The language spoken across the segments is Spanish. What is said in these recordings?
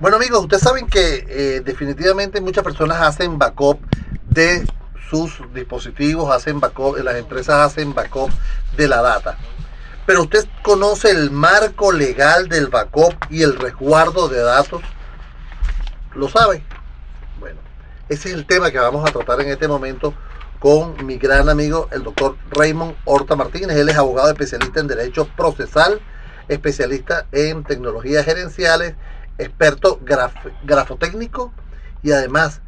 Bueno amigos, ustedes saben que eh, definitivamente muchas personas hacen backup de sus dispositivos, hacen backup, las empresas hacen backup de la data. Pero usted conoce el marco legal del backup y el resguardo de datos. ¿Lo sabe? Bueno, ese es el tema que vamos a tratar en este momento con mi gran amigo, el doctor Raymond Horta Martínez. Él es abogado especialista en Derecho Procesal, especialista en tecnologías gerenciales, experto graf- grafotécnico y además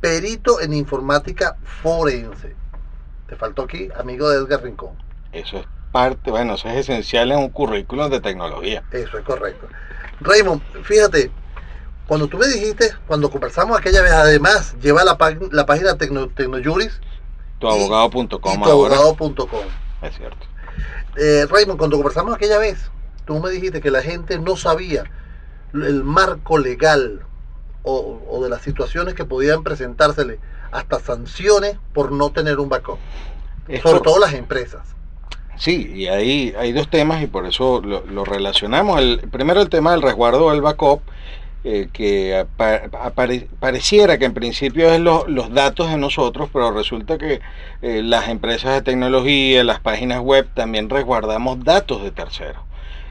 perito en informática forense. Te faltó aquí, amigo de Edgar Rincón. Eso es parte, bueno, eso es esencial en un currículum de tecnología. Eso es correcto. Raymond, fíjate, cuando tú me dijiste, cuando conversamos aquella vez, además, lleva la, la página Tecno, Tecnojuris Tuabogado.com tuabogado.com. Es cierto. Eh, Raymond, cuando conversamos aquella vez, tú me dijiste que la gente no sabía el marco legal o, o de las situaciones que podían presentársele hasta sanciones por no tener un backup, Es sobre todo las empresas. Sí, y ahí hay dos temas y por eso lo, lo relacionamos. El, primero el tema del resguardo del backup, eh, que apa- apare- pareciera que en principio es lo- los datos de nosotros, pero resulta que eh, las empresas de tecnología, las páginas web, también resguardamos datos de terceros.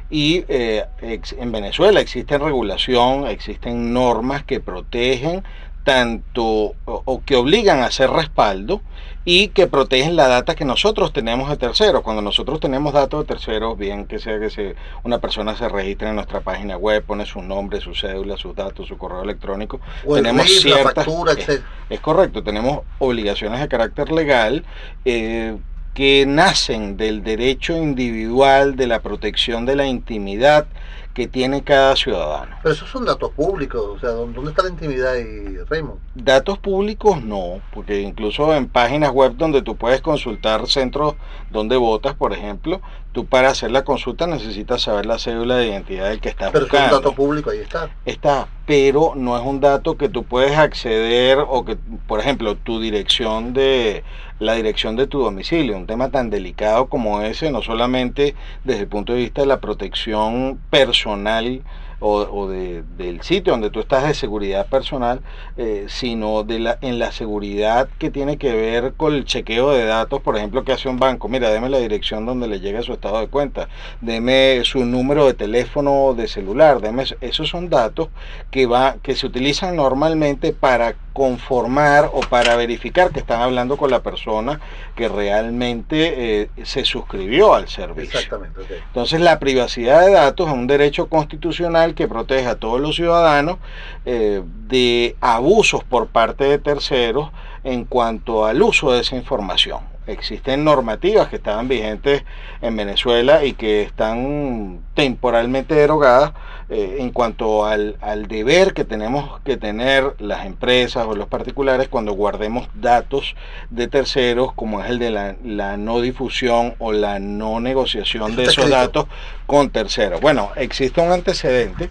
Y eh, ex- en Venezuela existe regulación, existen normas que protegen tanto o, o que obligan a hacer respaldo y que protegen la data que nosotros tenemos de terceros. Cuando nosotros tenemos datos de terceros, bien que sea que se, una persona se registre en nuestra página web, pone su nombre, su cédula, sus datos, su correo electrónico, O el tenemos RIF, la ciertas- factura, es- etc. es correcto, tenemos obligaciones de carácter legal eh, que nacen del derecho individual de la protección de la intimidad que tiene cada ciudadano. Pero esos son datos públicos, o sea, ¿dó- ¿dónde está la intimidad ahí, Raymond? Datos públicos no, porque incluso en páginas web donde tú puedes consultar centros donde votas, por ejemplo, tú para hacer la consulta necesitas saber la cédula de identidad del que estás Pero eso es un buscando. dato público, ahí está. Está, pero no es un dato que tú puedes acceder o que, por ejemplo, tu dirección de la dirección de tu domicilio, un tema tan delicado como ese, no solamente desde el punto de vista de la protección personal o, o de- del sitio donde tú estás de seguridad personal, eh, sino de la, en la seguridad que tiene que ver con el chequeo de datos, por ejemplo, que hace un banco, mira, deme la dirección donde le llega su estado de cuenta, deme su número de teléfono de celular, deme, esos son datos que, va, que se utilizan normalmente para conformar o para verificar que están hablando con la persona que realmente eh, se suscribió al servicio. Exactamente, ok. Entonces la privacidad de datos es un derecho constitucional que protege a todos los ciudadanos eh, de abusos por parte de terceros en cuanto al uso de esa información. Existen normativas que estaban vigentes en Venezuela y que están temporalmente derogadas eh, en cuanto al, al deber que tenemos que tener las empresas o los particulares cuando guardemos datos de terceros, como es el de la, la no difusión o la no negociación de esos datos con terceros. Bueno, existe un antecedente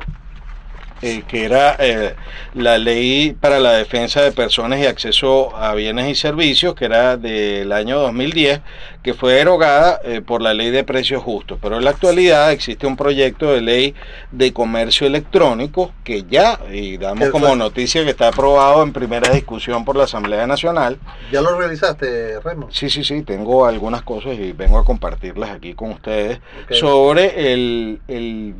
eh, que era eh, la ley para la defensa de personas y acceso a bienes y servicios, que era del año 2010, que fue derogada eh, por la ley de precios justos. Pero en la actualidad existe un proyecto de ley de comercio electrónico que ya, y damos como noticia que está aprobado en primera discusión por la Asamblea Nacional. ¿Ya lo revisaste, Remo? Sí, sí, sí, tengo algunas cosas y vengo a compartirlas aquí con ustedes sobre el, el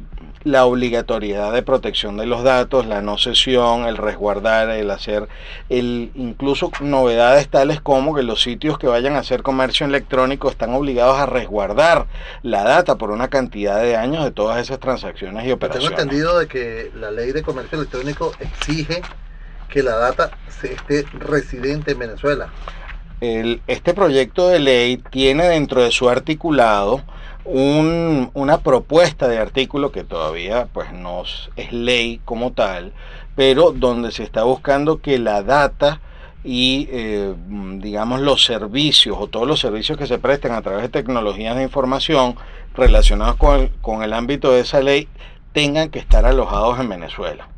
la obligatoriedad de protección de los datos, la no cesión, el resguardar, el hacer, el incluso novedades tales como que los sitios que vayan a hacer comercio electrónico están obligados a resguardar la data por una cantidad de años de todas esas transacciones y operaciones. Tengo entendido de que la ley de comercio electrónico exige que la data esté residente en Venezuela. El, este proyecto de ley tiene dentro de su articulado un, una propuesta de artículo que todavía pues no es ley como tal, pero donde se está buscando que la data y eh, digamos los servicios o todos los servicios que se presten a través de tecnologías de información relacionados con el, con el ámbito de esa ley tengan que estar alojados en Venezuela.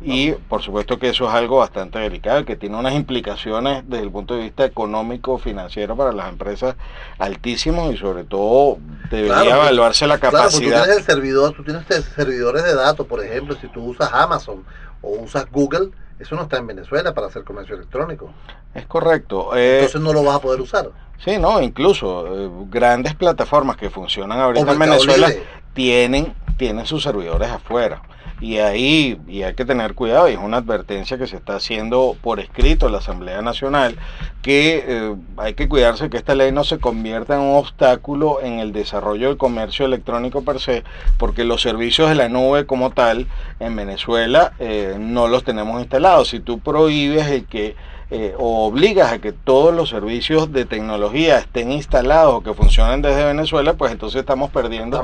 Y por supuesto que eso es algo bastante delicado, que tiene unas implicaciones desde el punto de vista económico, financiero para las empresas altísimos y sobre todo debería evaluarse la capacidad. Claro, tú tienes el servidor, tú tienes servidores de datos, por ejemplo, si tú usas Amazon o usas Google, eso no está en Venezuela para hacer comercio electrónico. Es correcto. Eh, Entonces no lo vas a poder usar. Sí, no, incluso eh, grandes plataformas que funcionan ahorita en Venezuela tienen, tienen sus servidores afuera. Y ahí y hay que tener cuidado, y es una advertencia que se está haciendo por escrito en la Asamblea Nacional, que eh, hay que cuidarse que esta ley no se convierta en un obstáculo en el desarrollo del comercio electrónico per se, porque los servicios de la nube como tal en Venezuela eh, no los tenemos instalados. Si tú prohíbes el que eh, o obligas a que todos los servicios de tecnología estén instalados o que funcionen desde Venezuela, pues entonces estamos perdiendo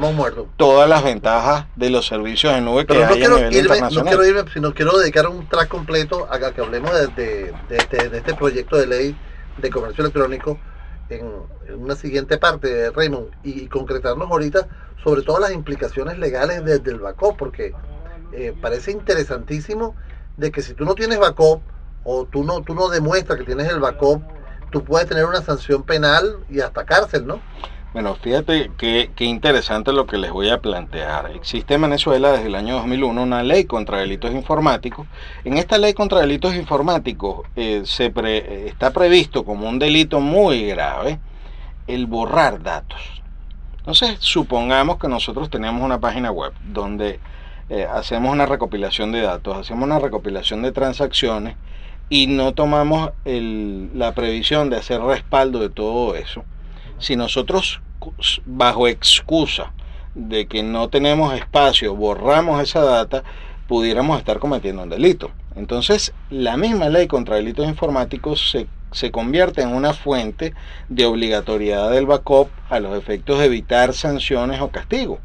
todas las ventajas de los servicios de nube que hay a nivel internacional. No quiero irme, sino quiero dedicar un track completo a que hablemos de, este, de, este, proyecto de ley de comercio electrónico en, una siguiente parte, Raymond, y, concretarnos ahorita sobre todas las implicaciones legales desde el backup, porque eh, parece interesantísimo de que si tú no tienes backup, o tú no, tú no demuestras que tienes el backup, tú puedes tener una sanción penal y hasta cárcel, ¿no? Bueno, fíjate qué, interesante lo que les voy a plantear. Existe en Venezuela desde el año 2001 una ley contra delitos informáticos. En esta ley contra delitos informáticos eh, se está previsto como un delito muy grave el borrar datos. Entonces, supongamos que nosotros tenemos una página web donde eh, hacemos una recopilación de datos, hacemos una recopilación de transacciones y no tomamos la previsión de hacer respaldo de todo eso, si nosotros bajo excusa de que no tenemos espacio borramos esa data, pudiéramos estar cometiendo un delito. Entonces, la misma ley contra delitos informáticos se, se convierte en una fuente de obligatoriedad del backup a los efectos de evitar sanciones o castigos.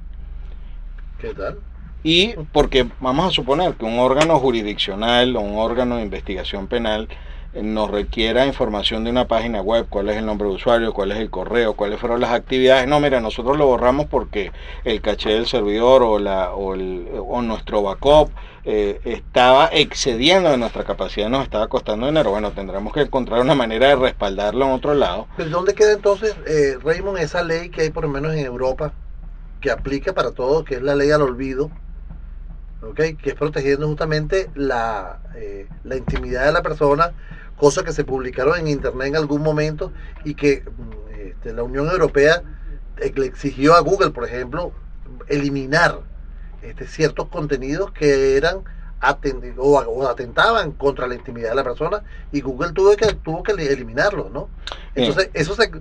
¿Qué tal? Y porque vamos a suponer que un órgano jurisdiccional o un órgano de investigación penal eh, nos requiera información de una página web, cuál es el nombre de usuario, cuál es el correo, cuáles fueron las actividades. No, mira, nosotros lo borramos porque el caché del servidor o, la, o, el, o nuestro backup eh, estaba excediendo de nuestra capacidad, nos estaba costando dinero. Bueno, tendremos que encontrar una manera de respaldarlo en otro lado. ¿Pero dónde queda entonces, eh, Raymond, esa ley que hay por lo menos en Europa que aplica para todo, que es la ley al olvido? Que es protegiendo justamente la, eh, la intimidad de la persona, cosas que se publicaron en internet en algún momento y que mm, este, la Unión Europea eh, le exigió a Google, por ejemplo, eliminar este, ciertos contenidos que eran o, o, atentaban contra la intimidad de la persona y Google tuvo que tuvo que eliminarlos, ¿no? Entonces, eso se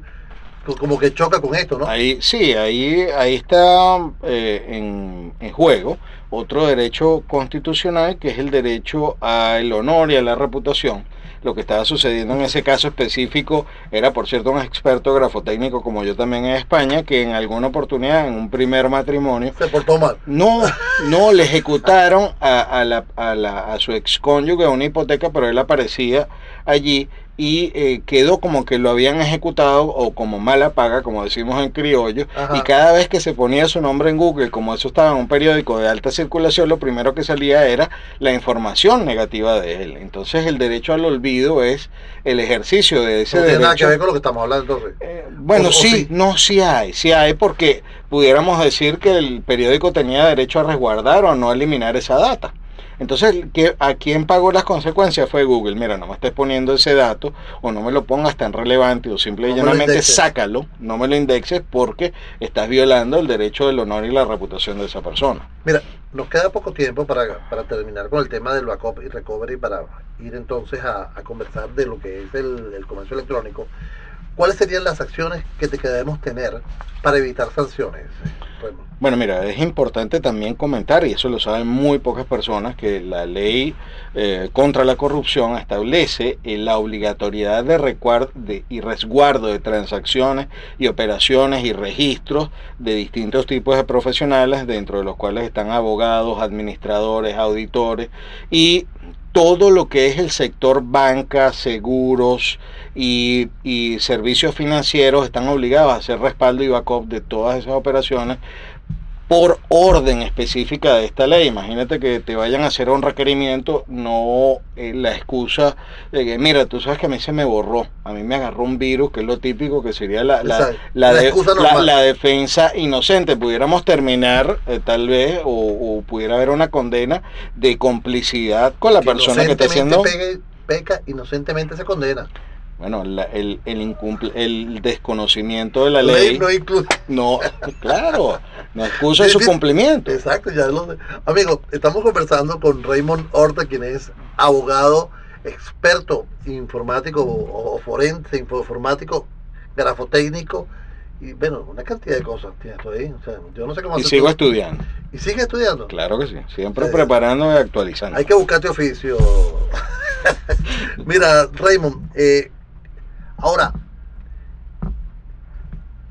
como que choca con esto, ¿no? Ahí, sí, ahí, ahí está eh, en, en, juego otro derecho constitucional que es el derecho al honor y a la reputación. Lo que estaba sucediendo en ese caso específico era, por cierto, un experto grafotécnico como yo también en España, que en alguna oportunidad, en un primer matrimonio... Se portó mal. No, no, le ejecutaron a, a, la, a, la, a su excónyuge una hipoteca, pero él aparecía allí y eh, quedó como que lo habían ejecutado o como mala paga, como decimos en criollo, Ajá. y cada vez que se ponía su nombre en Google, como eso estaba en un periódico de alta circulación, lo primero que salía era la información negativa de él. Entonces el derecho al olvido es el ejercicio de ese No tiene nada que derecho. ver con lo que estamos hablando. Eh, bueno, O- o sí, sí. no, sí hay, sí hay, porque pudiéramos decir que el periódico tenía derecho a resguardar o a no eliminar esa data. Entonces, ¿qué- ¿a quién pagó las consecuencias? Fue Google. Mira, no me estés poniendo ese dato o no me lo pongas tan relevante o simple y No llanamente sácalo, no me lo indexes porque estás violando el derecho del honor y la reputación de esa persona. Mira, nos queda poco tiempo para, para terminar con el tema del backup y recovery para ir entonces a, a conversar de lo que es el, el comercio electrónico. ¿Cuáles serían las acciones que te debemos tener para evitar sanciones? Bueno, mira, es importante también comentar, y eso lo saben muy pocas personas, que la ley eh, contra la corrupción establece eh, la obligatoriedad de- y resguardo de transacciones y operaciones y registros de distintos tipos de profesionales, dentro de los cuales están abogados, administradores, auditores y todo lo que es el sector banca, seguros y, servicios financieros están obligados a hacer respaldo y backup de todas esas operaciones por orden específica de esta ley. Imagínate que te vayan a hacer un requerimiento, no eh, la excusa de que, mira, tú sabes que a mí se me borró, a mí me agarró un virus, que es lo típico que sería la, la, la de- la- defensa inocente. Pudiéramos terminar eh, tal vez o, o pudiera haber una condena de complicidad con la persona que está haciendo... Pegue- peca, inocentemente se condena. Bueno, la- el, el, incumple- el desconocimiento de la ley... no incluye. No, claro, no excusa Sí, su sí. cumplimiento. Exacto, ya lo sé. Amigos, estamos conversando con Raymond Horta, quien es abogado, experto informático o, o forense informático, grafotécnico y bueno, una cantidad de cosas tienes ahí. O sea, yo no sé cómo Y sigo estudiando. ¿Y sigue estudiando? Claro que sí. Siempre Eh, preparando y actualizando. Hay que buscarte oficio. Mira, Raymond, eh, ahora,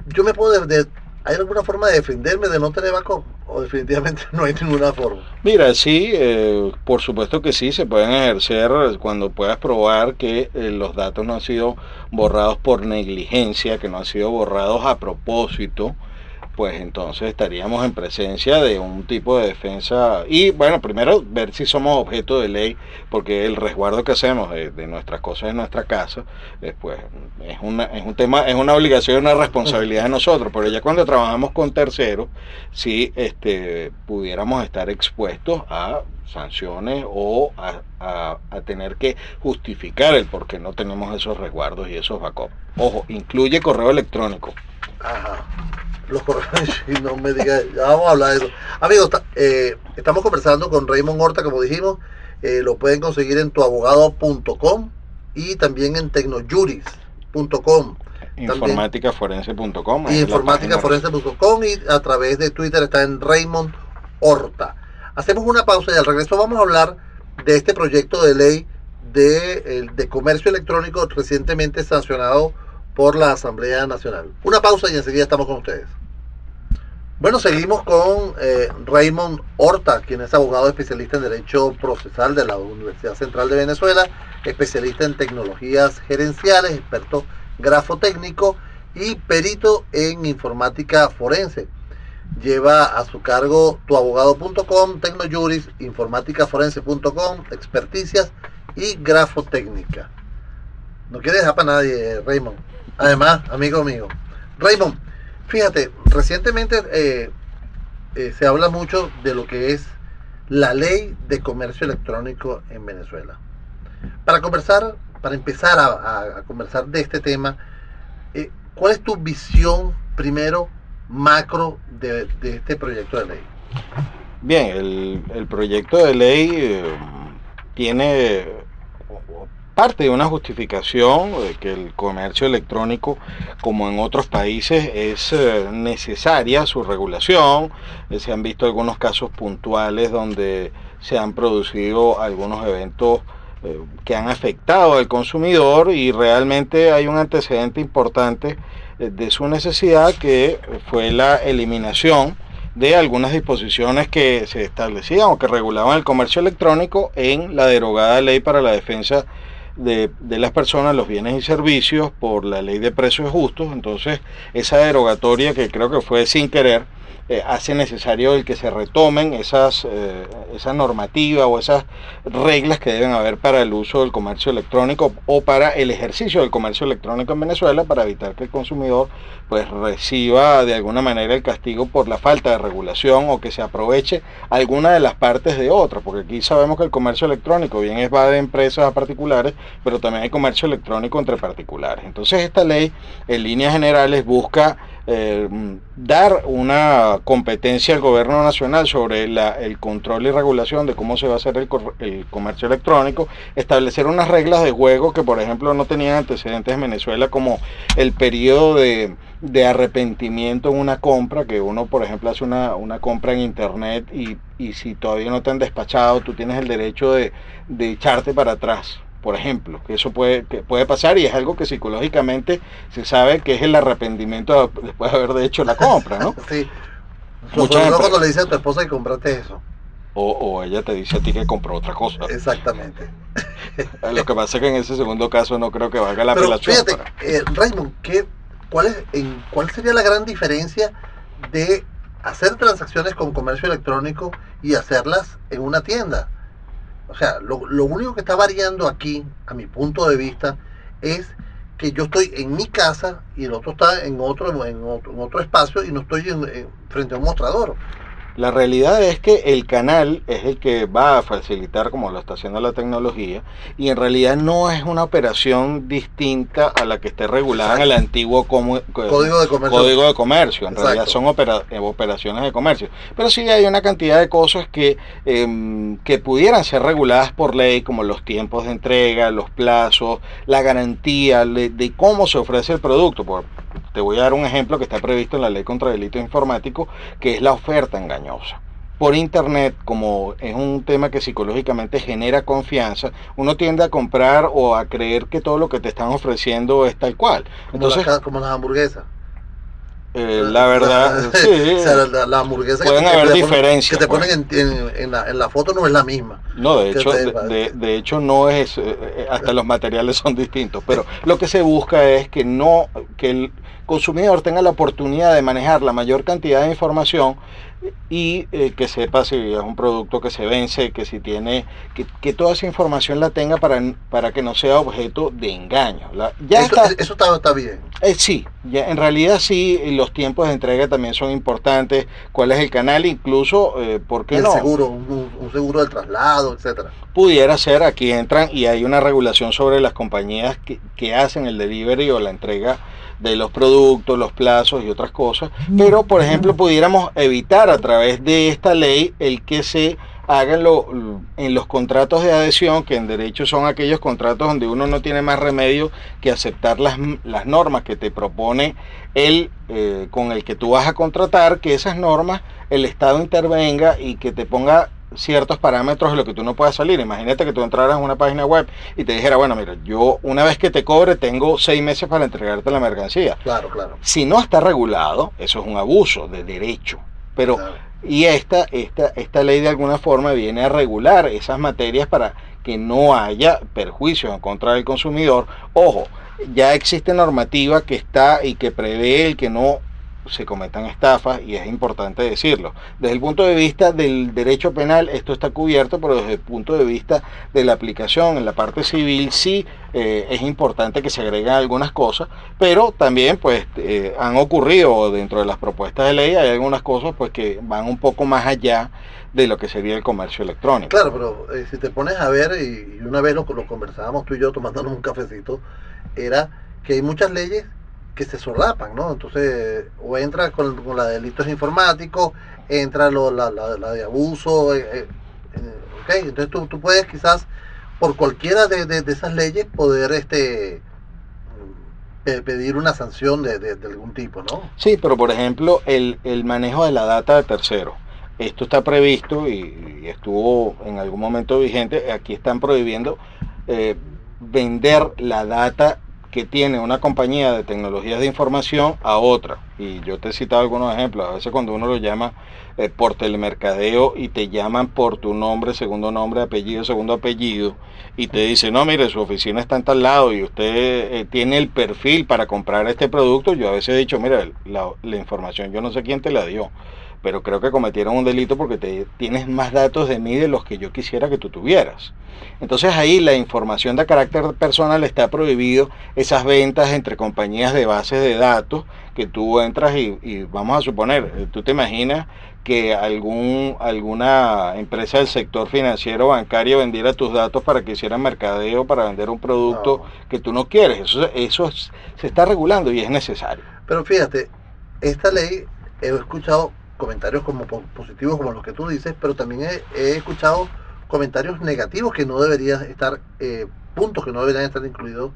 yo me puedo... de- ¿Hay alguna forma de defenderme de no tener backup? O definitivamente no hay ninguna forma. Mira, sí, eh, por supuesto que sí, se pueden ejercer cuando puedas probar que eh, los datos no han sido borrados por negligencia, que no han sido borrados a propósito, pues entonces estaríamos en presencia de un tipo de defensa. Y bueno, primero ver si somos objeto de ley, porque el resguardo que hacemos de, de nuestras cosas en nuestra casa, después es, una, es un tema, es una obligación, una responsabilidad de nosotros, pero ya cuando trabajamos con terceros, si este, pudiéramos estar expuestos a sanciones o a, a- a tener que justificar el por qué no tenemos esos resguardos y esos backups. Ojo, incluye correo electrónico. Ajá. Los y no me digas, vamos a hablar de eso. Amigos, eh, estamos conversando con Raymond Horta, como dijimos, eh, lo pueden conseguir en tuabogado.com y también en tecnojuris.com Informáticaforense.com. y informáticaforense.com y a través de Twitter está en Raymond Horta. Hacemos una pausa y al regreso vamos a hablar de este proyecto de ley de, el- de comercio electrónico recientemente sancionado por la Asamblea Nacional. Una pausa y enseguida estamos con ustedes. Bueno, seguimos con eh, Raymond Horta, quien es abogado especialista en Derecho Procesal de la Universidad Central de Venezuela, especialista en tecnologías gerenciales, experto grafotécnico y perito en informática forense. Lleva a su cargo tuabogado.com, Tecnojuris, informáticaforense.com, experticias y grafotécnica. No quiere dejar para nadie, Raymond. Además, amigo mío. Raymond, fíjate, recientemente eh, eh, se habla mucho de lo que es la ley de comercio electrónico en Venezuela. Para conversar, para empezar a, conversar de este tema, eh, ¿cuál es tu visión primero macro de, este proyecto de ley? Bien, el, proyecto de ley tiene parte de una justificación de que el comercio electrónico, como en otros países, es eh, necesaria su regulación. Eh, se han visto algunos casos puntuales donde se han producido algunos eventos eh, que han afectado al consumidor y realmente hay un antecedente importante de su necesidad que fue la eliminación de algunas disposiciones que se establecían o que regulaban el comercio electrónico en la derogada ley para la defensa de, las personas, los bienes y servicios por la ley de precios justos. Entonces, esa derogatoria que creo que fue sin querer, eh, hace necesario el que se retomen esas, eh, esa normativa o esas reglas que deben haber para el uso del comercio electrónico o para el ejercicio del comercio electrónico en Venezuela para evitar que el consumidor pues reciba de alguna manera el castigo por la falta de regulación o que se aproveche alguna de las partes de otra, porque aquí sabemos que el comercio electrónico bien es va de empresas a particulares, pero también hay comercio electrónico entre particulares. Entonces esta ley en líneas generales busca eh, dar una competencia al gobierno nacional sobre el control y regulación de cómo se va a hacer el, el, comercio electrónico, establecer unas reglas de juego que por ejemplo no tenían antecedentes en Venezuela como el periodo de, de arrepentimiento en una compra, que uno por ejemplo hace una, una compra en internet y, y, si todavía no te han despachado, tú tienes el derecho de, de echarte para atrás por ejemplo, que eso puede, que puede pasar y es algo que psicológicamente se sabe que es el arrepentimiento después de haber hecho la compra, ¿no? sí. Muchas cuando le dice a tu esposa que compraste eso. O, o, ella te dice a ti que compró otra cosa. Exactamente. Lo que pasa es que en ese segundo caso no creo que valga la Pero Fíjate, eh, Raymond, ¿qué, cuál, es, en, ¿cuál sería la gran diferencia de hacer transacciones con comercio electrónico y hacerlas en una tienda? O sea, lo, lo, único que está variando aquí, a mi punto de vista, es que yo estoy en mi casa y el otro está en otro, en otro, en otro espacio y no estoy en, en, frente a un mostrador. La realidad es que el canal es el que va a facilitar como lo está haciendo la tecnología y en realidad no es una operación distinta a la que esté regulada Exacto. en el antiguo como, código de comercio. Código de comercio. En Exacto. realidad son opera, eh, operaciones de comercio. Pero sí hay una cantidad de cosas que, eh, que pudieran ser reguladas por ley como los tiempos de entrega, los plazos, la garantía de, de cómo se ofrece el producto. Por, te voy a dar un ejemplo que está previsto en la ley contra delitos informáticos, que es la oferta engañosa. Por internet, como es un tema que psicológicamente genera confianza, uno tiende a comprar o a creer que todo lo que te están ofreciendo es tal cual. Entonces, como, las, como las hamburguesas. Eh, la verdad, sí. o sea, la, la, hamburguesa pueden que, haber que diferencias. Que te ponen en, en, la, en, la, foto no es la misma. No, de hecho, te, de, de, hecho no es, eh, hasta los materiales son distintos, pero lo que se busca es que no, que el consumidor tenga la oportunidad de manejar la mayor cantidad de información y eh, que sepa si es un producto que se vence, que si tiene, que, que toda esa información la tenga para, para, que no sea objeto de engaño. La, ya eso, está, eso está, está bien. Eh, sí, ya, en realidad sí, los tiempos de entrega también son importantes, cuál es el canal, incluso, eh, ¿por qué el no? seguro, un, un, seguro del traslado, etcétera. Pudiera ser, aquí entran y hay una regulación sobre las compañías que, que hacen el delivery o la entrega de los productos, los plazos y otras cosas, pero por ejemplo pudiéramos evitar a través de esta ley el que se hagan lo, en los contratos de adhesión, que en derecho son aquellos contratos donde uno no tiene más remedio que aceptar las, las normas que te propone el eh, con el que tú vas a contratar, que esas normas el Estado intervenga y que te ponga ciertos parámetros de lo que tú no puedas salir. Imagínate que tú entraras a una página web y te dijera, bueno, mira, yo una vez que te cobre tengo seis meses para entregarte la mercancía. Claro, claro. Si no está regulado, eso es un abuso de derecho. Pero, y esta, esta, esta ley de alguna forma viene a regular esas materias para que no haya perjuicios en contra del consumidor. Ojo, ya existe normativa que está y que prevé el que no se cometan estafas y es importante decirlo. Desde el punto de vista del derecho penal esto está cubierto, pero desde el punto de vista de la aplicación en la parte civil sí eh, es importante que se agreguen algunas cosas, pero también pues eh, han ocurrido dentro de las propuestas de ley hay algunas cosas pues que van un poco más allá de lo que sería el comercio electrónico. Claro, pero eh, si te pones a ver, y, una vez lo, lo conversábamos tú y yo tomándonos un cafecito, era que hay muchas leyes que se solapan, ¿no? Entonces, o entra con, con la de delitos informáticos, entra lo, la, la, de abuso, eh, eh, ok, entonces tú, tú, puedes quizás por cualquiera de, de, esas leyes poder este pedir una sanción de, de, algún tipo, ¿no? Sí, pero por ejemplo, el, el manejo de la data de tercero. Esto está previsto y, y, estuvo en algún momento vigente. Aquí están prohibiendo eh, vender la data que tiene una compañía de tecnologías de información a otra. Y yo te he citado algunos ejemplos. A veces cuando uno lo llama eh, por telemercadeo y te llaman por tu nombre, segundo nombre, apellido, segundo apellido, y te dicen, no, mire, su oficina está en tal lado y usted eh, tiene el perfil para comprar este producto, yo a veces he dicho, mira, la, la información yo no sé quién te la dio pero creo que cometieron un delito porque te, tienes más datos de mí de los que yo quisiera que tú tuvieras. Entonces ahí la información de carácter personal está prohibido, esas ventas entre compañías de bases de datos que tú entras y, vamos a suponer, eh, tú te imaginas que algún, alguna empresa del sector financiero bancario vendiera tus datos para que hicieran mercadeo, para vender un producto que tú no quieres. Eso, eso se está regulando y es necesario. Pero fíjate, esta ley he escuchado comentarios como positivos como los que tú dices, pero también he, escuchado comentarios negativos que no deberían estar, eh, puntos que no deberían estar incluidos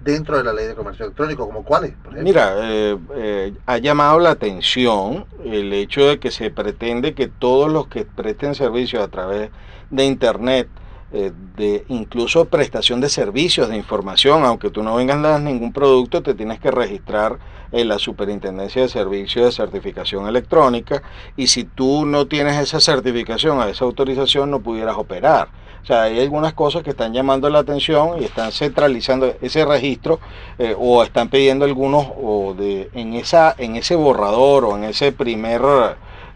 dentro de la ley de comercio electrónico, como cuáles, Mira, eh, eh, ha llamado la atención el hecho de que se pretende que todos los que presten servicios a través de Internet, eh, de incluso prestación de servicios de información, aunque tú no vengas a ningún producto, te tienes que registrar en la Superintendencia de Servicios de Certificación Electrónica y si tú no tienes esa certificación, esa autorización, no pudieras operar. O sea, hay algunas cosas que están llamando la atención y están centralizando ese registro eh, o están pidiendo algunos o de en esa en ese borrador o en ese primer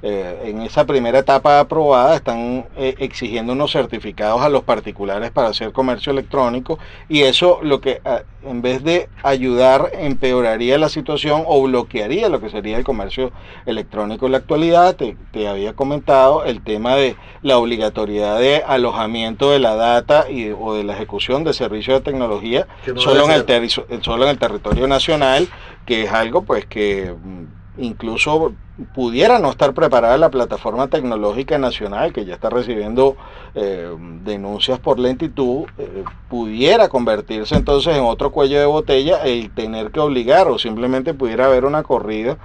eh, en esa primera etapa aprobada están eh, exigiendo unos certificados a los particulares para hacer comercio electrónico y eso lo que ah, en vez de ayudar empeoraría la situación o bloquearía lo que sería el comercio electrónico en la actualidad. Te, había comentado el tema de la obligatoriedad de alojamiento de la data y, o de la ejecución de servicios de tecnología solo, en el solo en el territorio nacional, que es algo pues que mm, incluso pudiera no estar preparada la plataforma tecnológica nacional que ya está recibiendo eh, denuncias por lentitud, eh, pudiera convertirse entonces en otro cuello de botella el tener que obligar o simplemente pudiera haber una corrida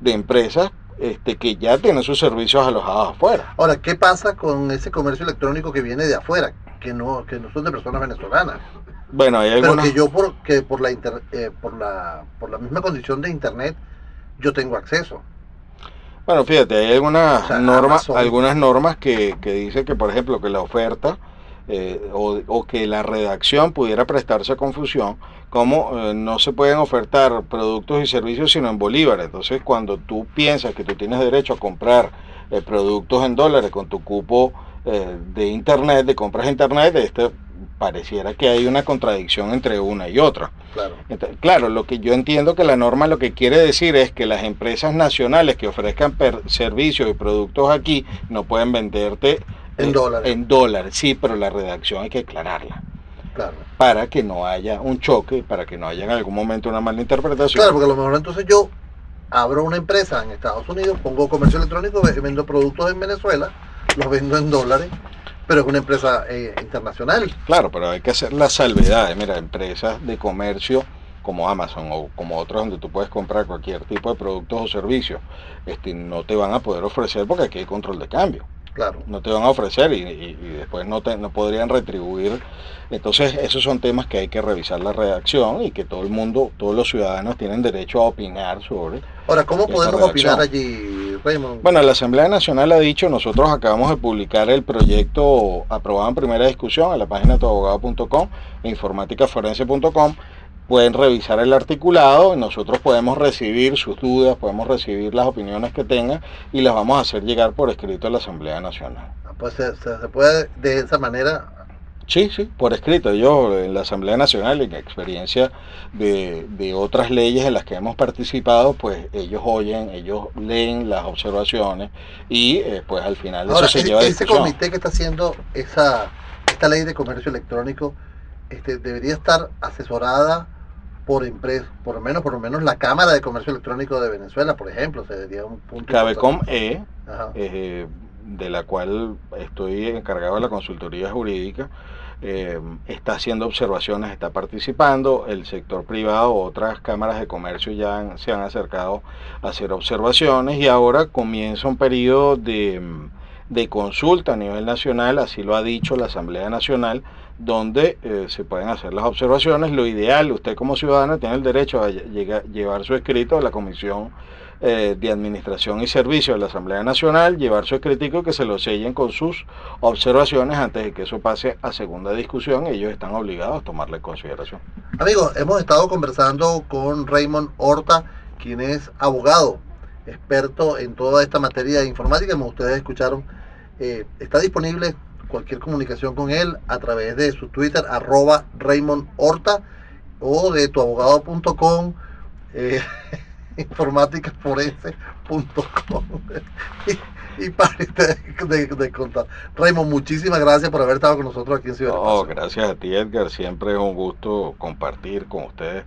de empresas este, que ya tienen sus servicios alojados afuera. Ahora, ¿qué pasa con ese comercio electrónico que viene de afuera, que no, que no son de personas venezolanas? Bueno, hay algunos... Pero que yo por, que por, la eh, por, la, por la misma condición de Internet yo tengo acceso. Bueno, fíjate, hay algunas normas, algunas normas que, que dicen que, por ejemplo, que la oferta eh, o, que la redacción pudiera prestarse a confusión, como eh, no se pueden ofertar productos y servicios sino en bolívares. Entonces, cuando tú piensas que tú tienes derecho a comprar eh, productos en dólares con tu cupo de internet, de compras de internet, este pareciera que hay una contradicción entre una y otra. Claro. claro, lo que yo entiendo que la norma lo que quiere decir es que las empresas nacionales que ofrezcan servicios y productos aquí no pueden venderte en eh, dólares. En dólares, sí, pero la redacción hay que aclararla. Claro. Para que no haya un choque, para que no haya en algún momento una mala interpretación. Claro, porque a lo mejor entonces yo abro una empresa en Estados Unidos, pongo comercio electrónico, vendo productos en Venezuela, los vendo en dólares pero es una empresa eh, internacional. Claro, pero hay que hacer las salvedades. Mira, empresas de comercio como Amazon o como otros donde tú puedes comprar cualquier tipo de productos o servicios, este, no te van a poder ofrecer porque aquí hay control de cambio. Claro. No te van a ofrecer y, después no, te, no podrían retribuir. Entonces, esos son temas que hay que revisar la redacción y que todo el mundo, todos los ciudadanos tienen derecho a opinar sobre. Ahora, ¿cómo podemos opinar allí, Raymond? Bueno, la Asamblea Nacional ha dicho, nosotros acabamos de publicar el proyecto aprobado en primera discusión en la página tuabogado.com e informáticaforense.com pueden revisar el articulado y nosotros podemos recibir sus dudas, podemos recibir las opiniones que tengan y las vamos a hacer llegar por escrito a la Asamblea Nacional. Ah, pues se, puede de esa manera Sí, sí, por escrito. Yo en la Asamblea Nacional, en experiencia de, de, otras leyes en las que hemos participado, pues ellos oyen, ellos leen las observaciones y eh, pues al final eso se lleva a Ese comité que está haciendo esa, esta ley de comercio electrónico este, debería estar asesorada por empresa, por lo menos, por lo menos la Cámara de Comercio Electrónico de Venezuela, por ejemplo, sería un punto. Cabecom E, eh, de la cual estoy encargado de la consultoría jurídica, eh, está haciendo observaciones, está participando, el sector privado, otras cámaras de comercio ya se han acercado a hacer observaciones y ahora comienza un periodo de de consulta a nivel nacional, así lo ha dicho la Asamblea Nacional, donde eh, se pueden hacer las observaciones. Lo ideal, usted como ciudadano tiene el derecho a llevar su escrito a la Comisión eh, de Administración y Servicios de la Asamblea Nacional, llevar su y que se lo sellen con sus observaciones antes de que eso pase a segunda discusión. Ellos están obligados a tomarle en consideración. Amigos, hemos estado conversando con Raymond Horta, quien es abogado, experto en toda esta materia de informática, como ustedes escucharon. Eh, está disponible cualquier comunicación con él a través de su Twitter, arroba Raymond Horta, o de tuabogado.com. Eh, informáticaforense.com y, y para de, de, contar. Raymond, muchísimas gracias por haber estado con nosotros aquí en Ciudad. Gracias a ti, Edgar. Siempre es un gusto compartir con ustedes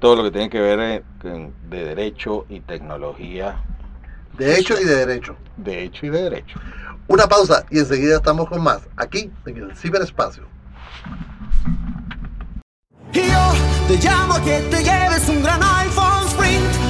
todo lo que tiene que ver eh, de derecho y tecnología. De hecho y de derecho. De hecho y de derecho. Una pausa y enseguida estamos con más aquí en el ciberespacio. Y yo te llamo a que te lleves un gran iPhone Sprint.